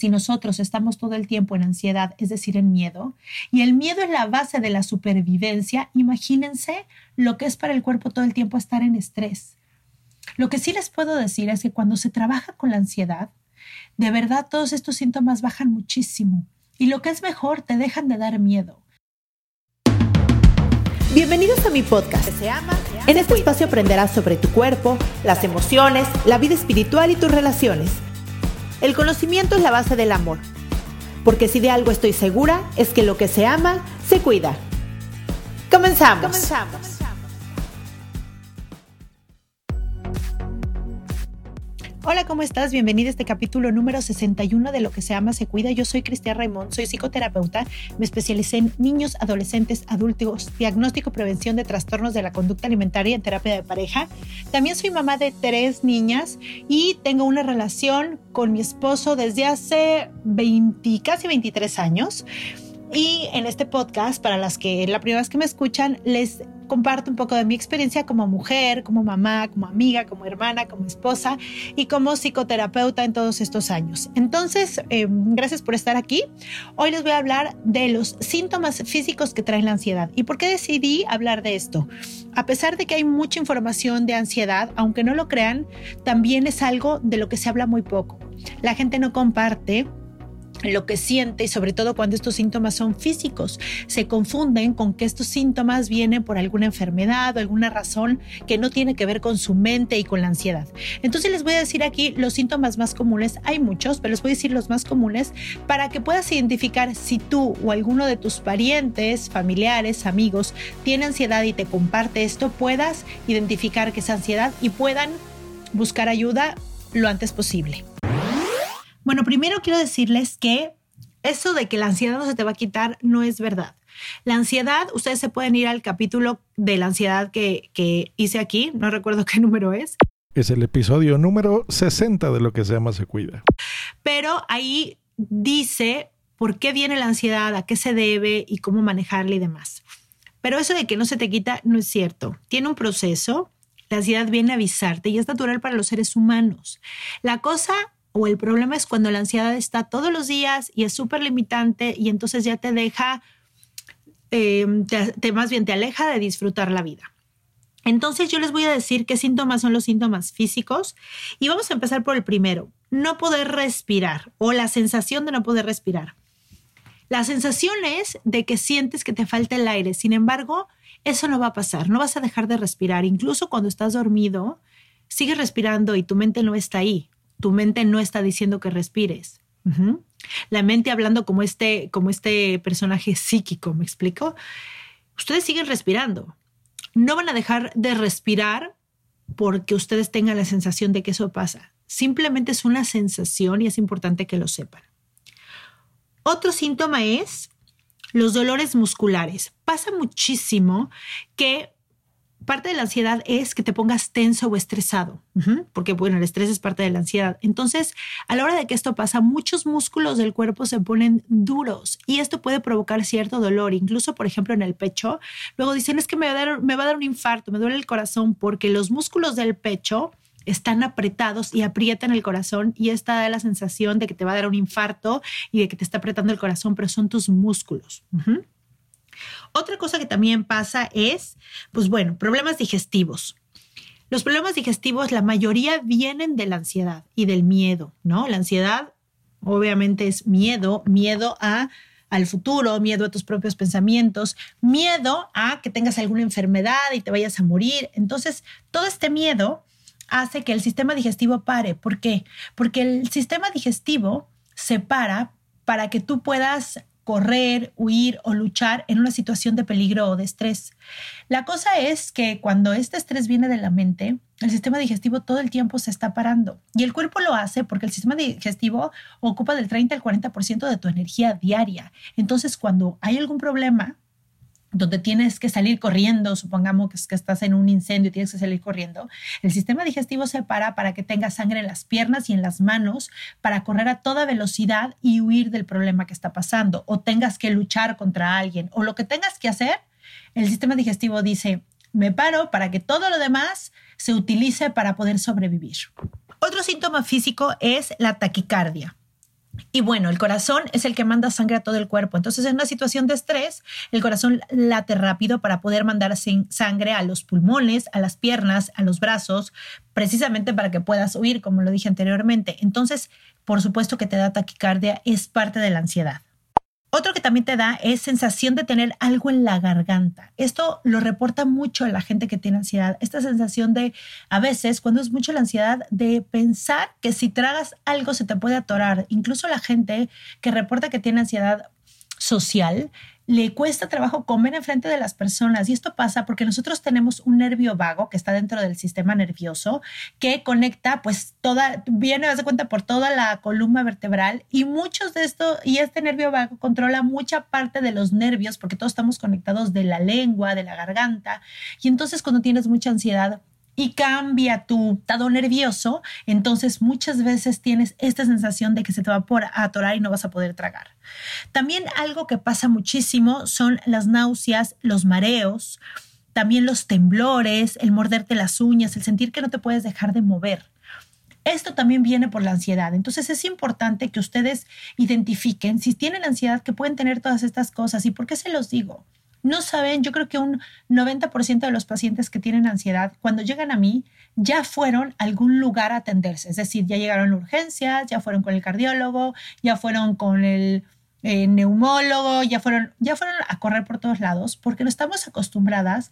Si nosotros estamos todo el tiempo en ansiedad, es decir, en miedo, y el miedo es la base de la supervivencia, imagínense lo que es para el cuerpo todo el tiempo estar en estrés. Lo que sí les puedo decir es que cuando se trabaja con la ansiedad, de verdad todos estos síntomas bajan muchísimo. Y lo que es mejor, te dejan de dar miedo. Bienvenidos a mi podcast. En este espacio aprenderás sobre tu cuerpo, las emociones, la vida espiritual y tus relaciones el conocimiento es la base del amor. Porque si de algo estoy segura es que lo que se ama, se cuida. Comenzamos. Comenzamos. Hola, ¿cómo estás? Bienvenido a este capítulo número 61 de Lo que se ama se cuida. Yo soy Cristian Raimond, soy psicoterapeuta, me especialicé en niños, adolescentes, adultos, diagnóstico prevención de trastornos de la conducta alimentaria en terapia de pareja. También soy mamá de tres niñas y tengo una relación con mi esposo desde hace 20, casi 23 años. Y en este podcast, para las que la primera vez que me escuchan, les comparto un poco de mi experiencia como mujer, como mamá, como amiga, como hermana, como esposa y como psicoterapeuta en todos estos años. Entonces, eh, gracias por estar aquí. Hoy les voy a hablar de los síntomas físicos que traen la ansiedad. ¿Y por qué decidí hablar de esto? A pesar de que hay mucha información de ansiedad, aunque no lo crean, también es algo de lo que se habla muy poco. La gente no comparte lo que siente y sobre todo cuando estos síntomas son físicos. Se confunden con que estos síntomas vienen por alguna enfermedad o alguna razón que no tiene que ver con su mente y con la ansiedad. Entonces les voy a decir aquí los síntomas más comunes. Hay muchos, pero les voy a decir los más comunes para que puedas identificar si tú o alguno de tus parientes, familiares, amigos tiene ansiedad y te comparte esto, puedas identificar que es ansiedad y puedan buscar ayuda lo antes posible. Bueno, primero quiero decirles que eso de que la ansiedad no se te va a quitar no es verdad. La ansiedad, ustedes se pueden ir al capítulo de la ansiedad que, que hice aquí, no recuerdo qué número es. Es el episodio número 60 de lo que se llama Se Cuida. Pero ahí dice por qué viene la ansiedad, a qué se debe y cómo manejarla y demás. Pero eso de que no se te quita no es cierto. Tiene un proceso. La ansiedad viene a avisarte y es natural para los seres humanos. La cosa o el problema es cuando la ansiedad está todos los días y es súper limitante y entonces ya te deja, em, te, más bien te aleja de disfrutar la vida. Entonces yo les voy a decir qué síntomas son los síntomas físicos y vamos a empezar por el primero, no poder respirar o la sensación de no poder respirar. La sensación es de que sientes que te falta el aire, sin embargo, eso no va a pasar, no vas a dejar de respirar, incluso cuando estás dormido, sigues respirando y tu mente no está ahí tu mente no está diciendo que respires. La mente hablando como este, como este personaje psíquico, ¿me explico? Ustedes siguen respirando. No van a dejar de respirar porque ustedes tengan la sensación de que eso pasa. Simplemente es una sensación y es importante que lo sepan. Otro síntoma es los dolores musculares. Pasa muchísimo que parte de la ansiedad es que te pongas tenso o estresado, porque bueno, el estrés es parte de la ansiedad. Entonces, a la hora de que esto pasa, muchos músculos del cuerpo se ponen duros y esto puede provocar cierto dolor, incluso por ejemplo en el pecho. Luego dicen, es que me va a dar, me va a dar un infarto, me duele el corazón porque los músculos del pecho están apretados y aprietan el corazón y esta da la sensación de que te va a dar un infarto y de que te está apretando el corazón, pero son tus músculos. Otra cosa que también pasa es, pues bueno, problemas digestivos. Los problemas digestivos, la mayoría vienen de la ansiedad y del miedo, ¿no? La ansiedad obviamente es miedo, miedo a al futuro, miedo a tus propios pensamientos, miedo a que tengas alguna enfermedad y te vayas a morir. Entonces, todo este miedo hace que el sistema digestivo pare. ¿Por qué? Porque el sistema digestivo se para para que tú puedas correr, huir o luchar en una situación de peligro o de estrés. La cosa es que cuando este estrés viene de la mente, el sistema digestivo todo el tiempo se está parando y el cuerpo lo hace porque el sistema digestivo ocupa del 30 al 40% de tu energía diaria. Entonces, cuando hay algún problema, donde tienes que salir corriendo, supongamos que, estás en un incendio y tienes que salir corriendo, el sistema digestivo se para para que tengas sangre en las piernas y en las manos para correr a toda velocidad y huir del problema que está pasando, o tengas que luchar contra alguien, o lo que tengas que hacer, el sistema digestivo dice, me paro para que todo lo demás se utilice para poder sobrevivir. Otro síntoma físico es la taquicardia. Y bueno, el corazón es el que manda sangre a todo el cuerpo. Entonces, en una situación de estrés, el corazón late rápido para poder mandar sangre a los pulmones, a las piernas, a los brazos, precisamente para que puedas huir, como lo dije anteriormente. Entonces, por supuesto que te da taquicardia, es parte de la ansiedad. Otro que también te da es sensación de tener algo en la garganta. Esto lo reporta mucho a la gente que tiene ansiedad. Esta sensación de, a veces, cuando es mucho la ansiedad, de pensar que si tragas algo se te puede atorar. Incluso la gente que reporta que tiene ansiedad social le cuesta trabajo comer enfrente de las personas. Y esto pasa porque nosotros tenemos un nervio vago que está dentro del sistema nervioso que conecta, pues, toda, viene, a de cuenta, por toda la columna vertebral y muchos de esto, y este nervio vago controla mucha parte de los nervios porque todos estamos conectados de la lengua, de la garganta. Y entonces cuando tienes mucha ansiedad, y cambia tu estado nervioso, entonces muchas veces tienes esta sensación de que se te va a atorar y no vas a poder tragar. También algo que pasa muchísimo son las náuseas, los mareos, también los temblores, el morderte las uñas, el sentir que no te puedes dejar de mover. Esto también viene por la ansiedad. Entonces es importante que ustedes identifiquen si tienen ansiedad que pueden tener todas estas cosas. ¿Y por qué se los digo? No saben, yo creo que un 90% de los pacientes que tienen ansiedad, cuando llegan a mí, ya fueron a algún lugar a atenderse. Es decir, ya llegaron a urgencias, ya fueron con el cardiólogo, ya fueron con el eh, neumólogo, ya fueron, ya fueron a correr por todos lados, porque no estamos acostumbradas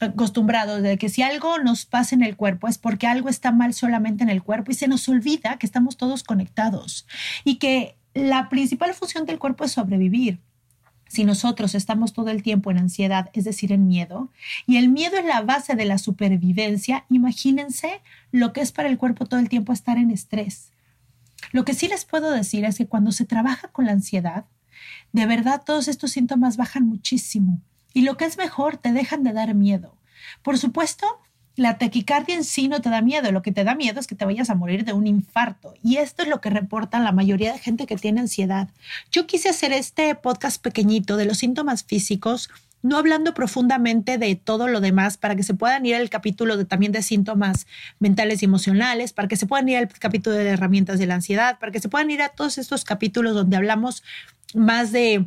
acostumbrados de que si algo nos pasa en el cuerpo es porque algo está mal solamente en el cuerpo y se nos olvida que estamos todos conectados y que la principal función del cuerpo es sobrevivir si nosotros estamos todo el tiempo en ansiedad, es decir, en miedo, y el miedo es la base de la supervivencia, imagínense lo que es para el cuerpo todo el tiempo estar en estrés. Lo que sí les puedo decir es que cuando se trabaja con la ansiedad, de verdad todos estos síntomas bajan muchísimo. Y lo que es mejor, te dejan de dar miedo. Por supuesto, la taquicardia en sí no te da miedo, lo que te da miedo es que te vayas a morir de un infarto. Y esto es lo que reportan la mayoría de gente que tiene ansiedad. Yo quise hacer este podcast pequeñito de los síntomas físicos, no hablando profundamente de todo lo demás, para que se puedan ir al capítulo de, también de síntomas mentales y emocionales, para que se puedan ir al capítulo de herramientas de la ansiedad, para que se puedan ir a todos estos capítulos donde hablamos más de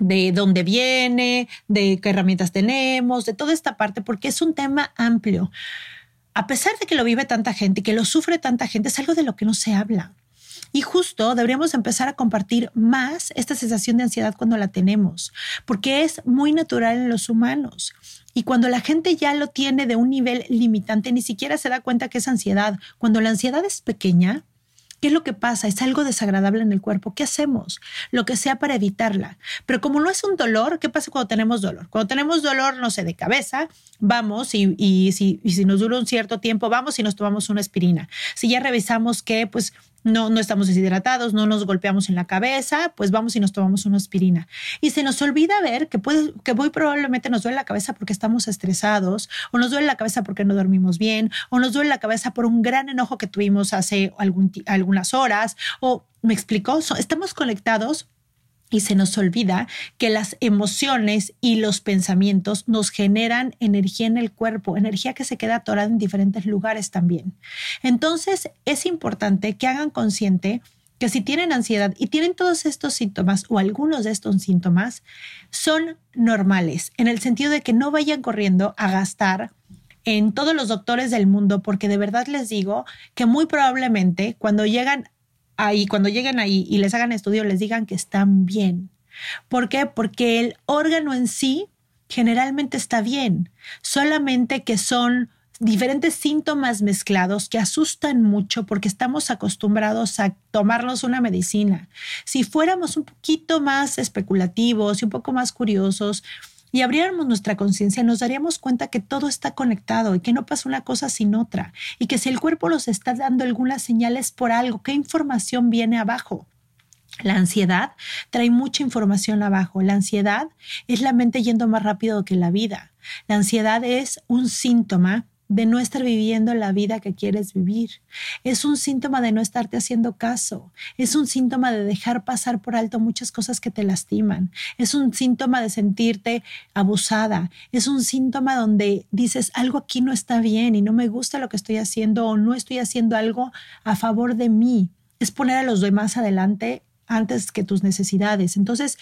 De dónde viene, de qué herramientas tenemos, de toda esta parte, porque es un tema amplio. A pesar de que lo vive tanta gente y que lo sufre tanta gente, es algo de lo que no se habla. Y justo deberíamos empezar a compartir más esta sensación de ansiedad cuando la tenemos, porque es muy natural en los humanos. Y cuando la gente ya lo tiene de un nivel limitante, ni siquiera se da cuenta que es ansiedad. Cuando la ansiedad es pequeña, ¿Qué es lo que pasa? Es algo desagradable en el cuerpo. ¿Qué hacemos? Lo que sea para evitarla. Pero como no es un dolor, ¿qué pasa cuando tenemos dolor? Cuando tenemos dolor, no sé, de cabeza, vamos y, si, y si nos dura un cierto tiempo, vamos y nos tomamos una aspirina. Si ya revisamos que, pues, no, no estamos deshidratados, no nos golpeamos en la cabeza, pues vamos y nos tomamos una aspirina. Y se nos olvida ver que, puede, que muy probablemente nos duele la cabeza porque estamos estresados, o nos duele la cabeza porque no dormimos bien, o nos duele la cabeza por un gran enojo que tuvimos hace algunas horas, o me explicó, estamos conectados y se nos olvida que las emociones y los pensamientos nos generan energía en el cuerpo, energía que se queda atorada en diferentes lugares también. Entonces es importante que hagan consciente que si tienen ansiedad y tienen todos estos síntomas o algunos de estos síntomas, son normales, en el sentido de que no vayan corriendo a gastar en todos los doctores del mundo, porque de verdad les digo que muy probablemente cuando llegan ahí, cuando lleguen ahí y les hagan estudio, les digan que están bien. ¿Por qué? Porque el órgano en sí generalmente está bien, solamente que son diferentes síntomas mezclados que asustan mucho porque estamos acostumbrados a tomarnos una medicina. Si fuéramos un poquito más especulativos y un poco más curiosos, y abriéramos nuestra conciencia, nos daríamos cuenta que todo está conectado y que no pasa una cosa sin otra y que si el cuerpo nos está dando algunas señales por algo, ¿qué información viene abajo? La ansiedad trae mucha información abajo. La ansiedad es la mente yendo más rápido que la vida. La ansiedad es un síntoma de no estar viviendo la vida que quieres vivir. Es un síntoma de no estarte haciendo caso. Es un síntoma de dejar pasar por alto muchas cosas que te lastiman. Es un síntoma de sentirte abusada. Es un síntoma donde dices algo aquí no está bien y no me gusta lo que estoy haciendo o no estoy haciendo algo a favor de mí. Es poner a los demás adelante antes que tus necesidades. Entonces,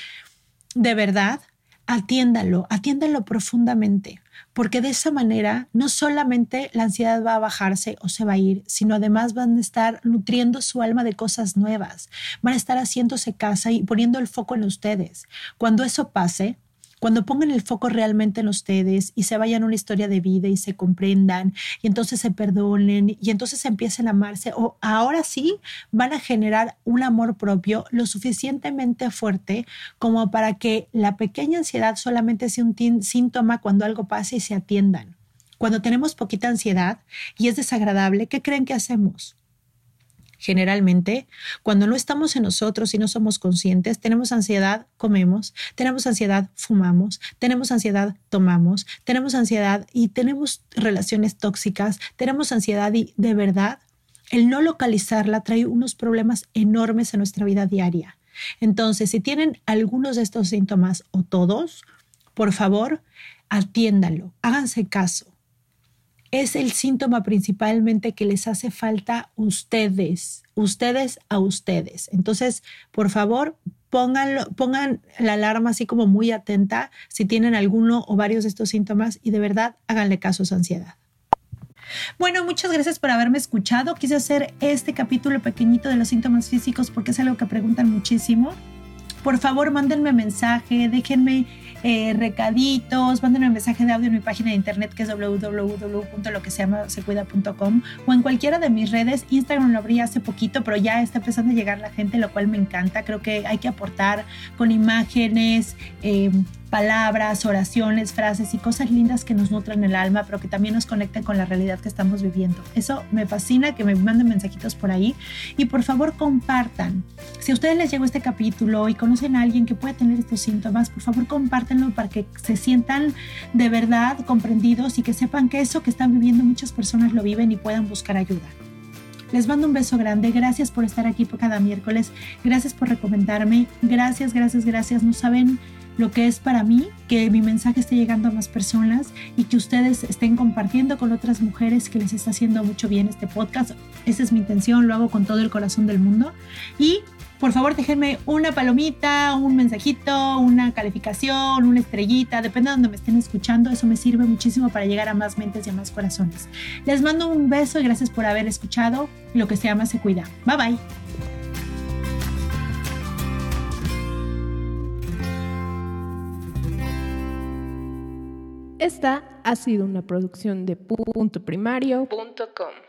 de verdad, atiéndalo, atiéndalo profundamente, porque de esa manera no solamente la ansiedad va a bajarse o se va a ir, sino además van a estar nutriendo su alma de cosas nuevas, van a estar haciéndose casa y poniendo el foco en ustedes. Cuando eso pase, cuando pongan el foco realmente en ustedes y se vayan a una historia de vida y se comprendan y entonces se perdonen y entonces empiecen a amarse o ahora sí van a generar un amor propio lo suficientemente fuerte como para que la pequeña ansiedad solamente sea un síntoma cuando algo pase y se atiendan. Cuando tenemos poquita ansiedad y es desagradable, ¿qué creen que hacemos? Generalmente, cuando no estamos en nosotros y no somos conscientes, tenemos ansiedad, comemos, tenemos ansiedad, fumamos, tenemos ansiedad, tomamos, tenemos ansiedad y tenemos relaciones tóxicas, tenemos ansiedad y de verdad, el no localizarla trae unos problemas enormes en nuestra vida diaria. Entonces, si tienen algunos de estos síntomas o todos, por favor, atiéndalo, háganse caso es el síntoma principalmente que les hace falta ustedes, ustedes a ustedes. Entonces, por favor, pónganlo, pongan la alarma así como muy atenta si tienen alguno o varios de estos síntomas y de verdad háganle caso a su ansiedad. Bueno, muchas gracias por haberme escuchado. Quise hacer este capítulo pequeñito de los síntomas físicos porque es algo que preguntan muchísimo. Por favor, mándenme mensaje, déjenme eh, recaditos, mándenme un mensaje de audio en mi página de internet que es www.loqueseamasecuida.com o en cualquiera de mis redes. Instagram lo abrí hace poquito, pero ya está empezando a llegar la gente, lo cual me encanta. Creo que hay que aportar con imágenes, eh, palabras, oraciones, frases y cosas lindas que nos nutran el alma, pero que también nos conecten con la realidad que estamos viviendo. Eso me fascina, que me manden mensajitos por ahí y por favor compartan. Si a ustedes les llegó este capítulo y conocen a alguien que puede tener estos síntomas, por favor compártenlo para que se sientan de verdad comprendidos y que sepan que eso que están viviendo muchas personas lo viven y puedan buscar ayuda. Les mando un beso grande. Gracias por estar aquí cada miércoles. Gracias por recomendarme. Gracias, gracias, gracias. No saben lo que es para mí, que mi mensaje esté llegando a más personas y que ustedes estén compartiendo con otras mujeres que les está haciendo mucho bien este podcast. Esa es mi intención, lo hago con todo el corazón del mundo. Y por favor déjenme una palomita, un mensajito, una calificación, una estrellita, depende de donde me estén escuchando, eso me sirve muchísimo para llegar a más mentes y a más corazones. Les mando un beso y gracias por haber escuchado. Lo que se llama se cuida. Bye bye. Esta ha sido una producción de puntoprimario.com.